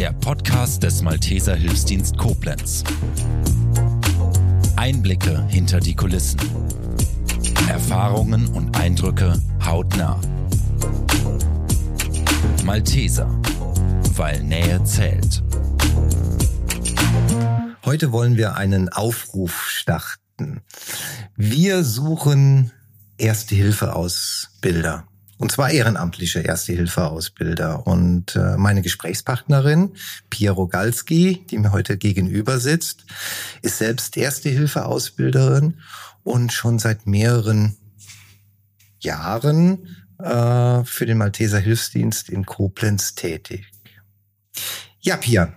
der Podcast des Malteser Hilfsdienst Koblenz. Einblicke hinter die Kulissen. Erfahrungen und Eindrücke hautnah. Malteser, weil Nähe zählt. Heute wollen wir einen Aufruf starten. Wir suchen Erste-Hilfe-Ausbilder. Und zwar ehrenamtliche Erste-Hilfe-Ausbilder. Und äh, meine Gesprächspartnerin, Pia Rogalski, die mir heute gegenüber sitzt, ist selbst Erste-Hilfe-Ausbilderin und schon seit mehreren Jahren äh, für den Malteser Hilfsdienst in Koblenz tätig. Ja, Pia,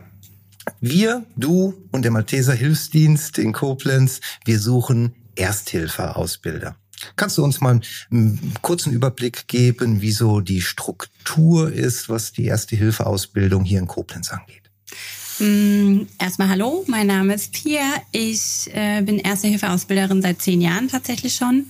wir, du und der Malteser Hilfsdienst in Koblenz, wir suchen Ersthilfeausbilder. Kannst du uns mal einen kurzen Überblick geben, wie so die Struktur ist, was die Erste-Hilfe-Ausbildung hier in Koblenz angeht? Mm, erstmal hallo, mein Name ist Pia. Ich äh, bin Erste-Hilfe-Ausbilderin seit zehn Jahren tatsächlich schon.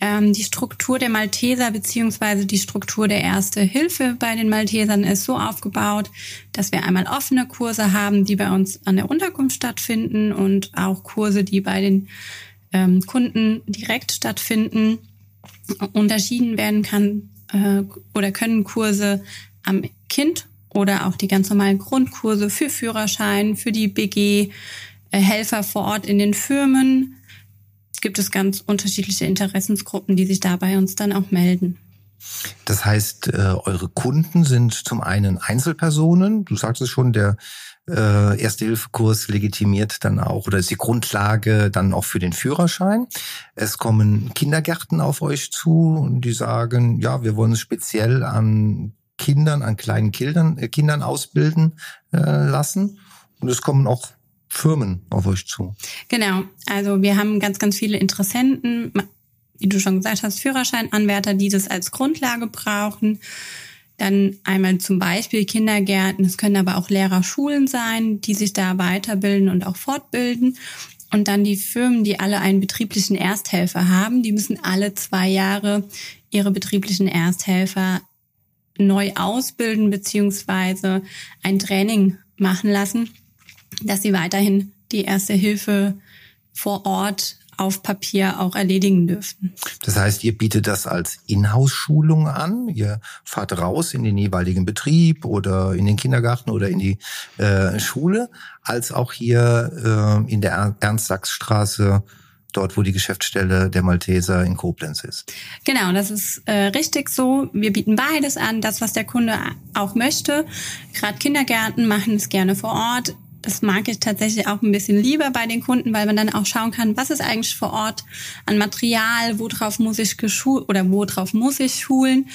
Ähm, die Struktur der Malteser beziehungsweise die Struktur der Erste Hilfe bei den Maltesern ist so aufgebaut, dass wir einmal offene Kurse haben, die bei uns an der Unterkunft stattfinden und auch Kurse, die bei den ähm, Kunden direkt stattfinden. Unterschieden werden kann äh, oder können Kurse am Kind oder auch die ganz normalen Grundkurse für Führerschein, für die BG, äh, Helfer vor Ort in den Firmen, gibt es ganz unterschiedliche Interessensgruppen, die sich da bei uns dann auch melden. Das heißt, äh, eure Kunden sind zum einen Einzelpersonen. Du sagst es schon, der äh, Erste-Hilfe-Kurs legitimiert dann auch oder ist die Grundlage dann auch für den Führerschein. Es kommen Kindergärten auf euch zu und die sagen, ja, wir wollen es speziell an Kindern, an kleinen Kindern, äh, Kindern ausbilden äh, lassen. Und es kommen auch Firmen auf euch zu? Genau. Also wir haben ganz, ganz viele Interessenten, wie du schon gesagt hast, Führerscheinanwärter, die das als Grundlage brauchen. Dann einmal zum Beispiel Kindergärten, es können aber auch Lehrerschulen sein, die sich da weiterbilden und auch fortbilden. Und dann die Firmen, die alle einen betrieblichen Ersthelfer haben, die müssen alle zwei Jahre ihre betrieblichen Ersthelfer neu ausbilden beziehungsweise ein Training machen lassen dass sie weiterhin die erste Hilfe vor Ort auf Papier auch erledigen dürfen. Das heißt, ihr bietet das als Inhouse-Schulung an. Ihr fahrt raus in den jeweiligen Betrieb oder in den Kindergarten oder in die äh, Schule, als auch hier äh, in der Ernst-Sachs-Straße dort, wo die Geschäftsstelle der Malteser in Koblenz ist. Genau, das ist äh, richtig so. Wir bieten beides an, das, was der Kunde auch möchte. Gerade Kindergärten machen es gerne vor Ort das mag ich tatsächlich auch ein bisschen lieber bei den Kunden, weil man dann auch schauen kann, was ist eigentlich vor Ort an Material, worauf muss ich geschult oder worauf muss ich schulen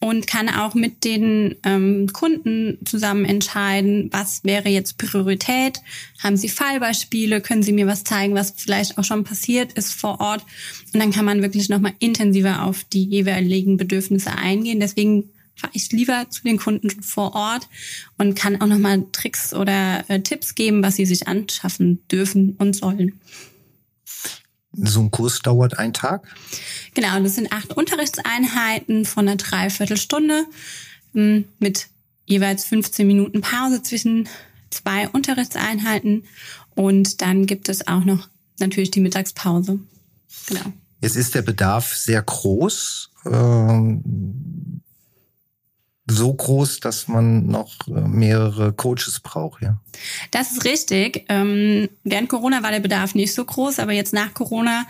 und kann auch mit den ähm, Kunden zusammen entscheiden, was wäre jetzt Priorität. Haben Sie Fallbeispiele? Können Sie mir was zeigen, was vielleicht auch schon passiert ist vor Ort? Und dann kann man wirklich nochmal intensiver auf die jeweiligen Bedürfnisse eingehen. Deswegen fahre ich lieber zu den Kunden vor Ort und kann auch nochmal Tricks oder äh, Tipps geben, was sie sich anschaffen dürfen und sollen. So ein Kurs dauert einen Tag? Genau, das sind acht Unterrichtseinheiten von einer Dreiviertelstunde hm, mit jeweils 15 Minuten Pause zwischen zwei Unterrichtseinheiten und dann gibt es auch noch natürlich die Mittagspause. Genau. Jetzt ist der Bedarf sehr groß. Ähm, so groß, dass man noch äh, mehrere Coaches braucht, ja. Das ist richtig. Ähm, während Corona war der Bedarf nicht so groß, aber jetzt nach Corona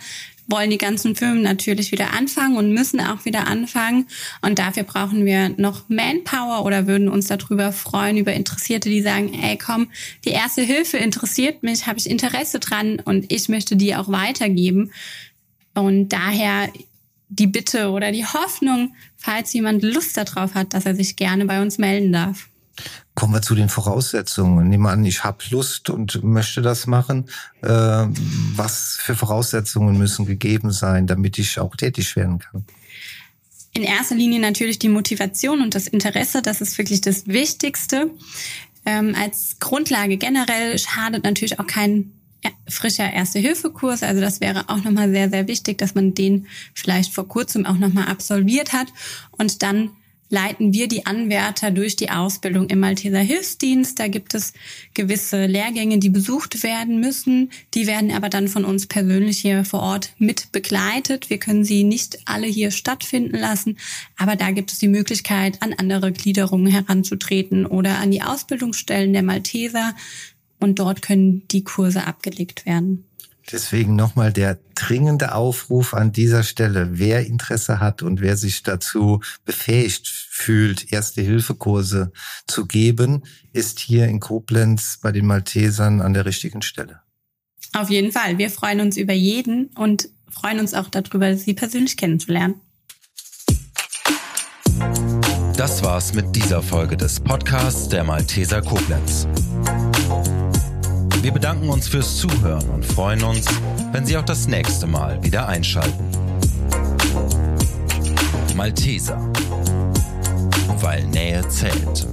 wollen die ganzen Firmen natürlich wieder anfangen und müssen auch wieder anfangen. Und dafür brauchen wir noch Manpower oder würden uns darüber freuen, über Interessierte, die sagen, ey komm, die erste Hilfe interessiert mich, habe ich Interesse dran und ich möchte die auch weitergeben. Und daher die Bitte oder die Hoffnung, falls jemand Lust darauf hat, dass er sich gerne bei uns melden darf. Kommen wir zu den Voraussetzungen. Nehmen wir an, ich habe Lust und möchte das machen. Äh, was für Voraussetzungen müssen gegeben sein, damit ich auch tätig werden kann? In erster Linie natürlich die Motivation und das Interesse. Das ist wirklich das Wichtigste. Ähm, als Grundlage generell schadet natürlich auch kein frischer Erste-Hilfe-Kurs. Also das wäre auch nochmal sehr, sehr wichtig, dass man den vielleicht vor kurzem auch nochmal absolviert hat und dann leiten wir die Anwärter durch die Ausbildung im Malteser Hilfsdienst. Da gibt es gewisse Lehrgänge, die besucht werden müssen. Die werden aber dann von uns persönlich hier vor Ort mit begleitet. Wir können sie nicht alle hier stattfinden lassen, aber da gibt es die Möglichkeit, an andere Gliederungen heranzutreten oder an die Ausbildungsstellen der Malteser. Und dort können die Kurse abgelegt werden. Deswegen nochmal der dringende Aufruf an dieser Stelle. Wer Interesse hat und wer sich dazu befähigt fühlt, Erste-Hilfe-Kurse zu geben, ist hier in Koblenz bei den Maltesern an der richtigen Stelle. Auf jeden Fall. Wir freuen uns über jeden und freuen uns auch darüber, Sie persönlich kennenzulernen. Das war's mit dieser Folge des Podcasts der Malteser Koblenz. Wir bedanken uns fürs Zuhören und freuen uns, wenn Sie auch das nächste Mal wieder einschalten. Malteser, weil Nähe zählt.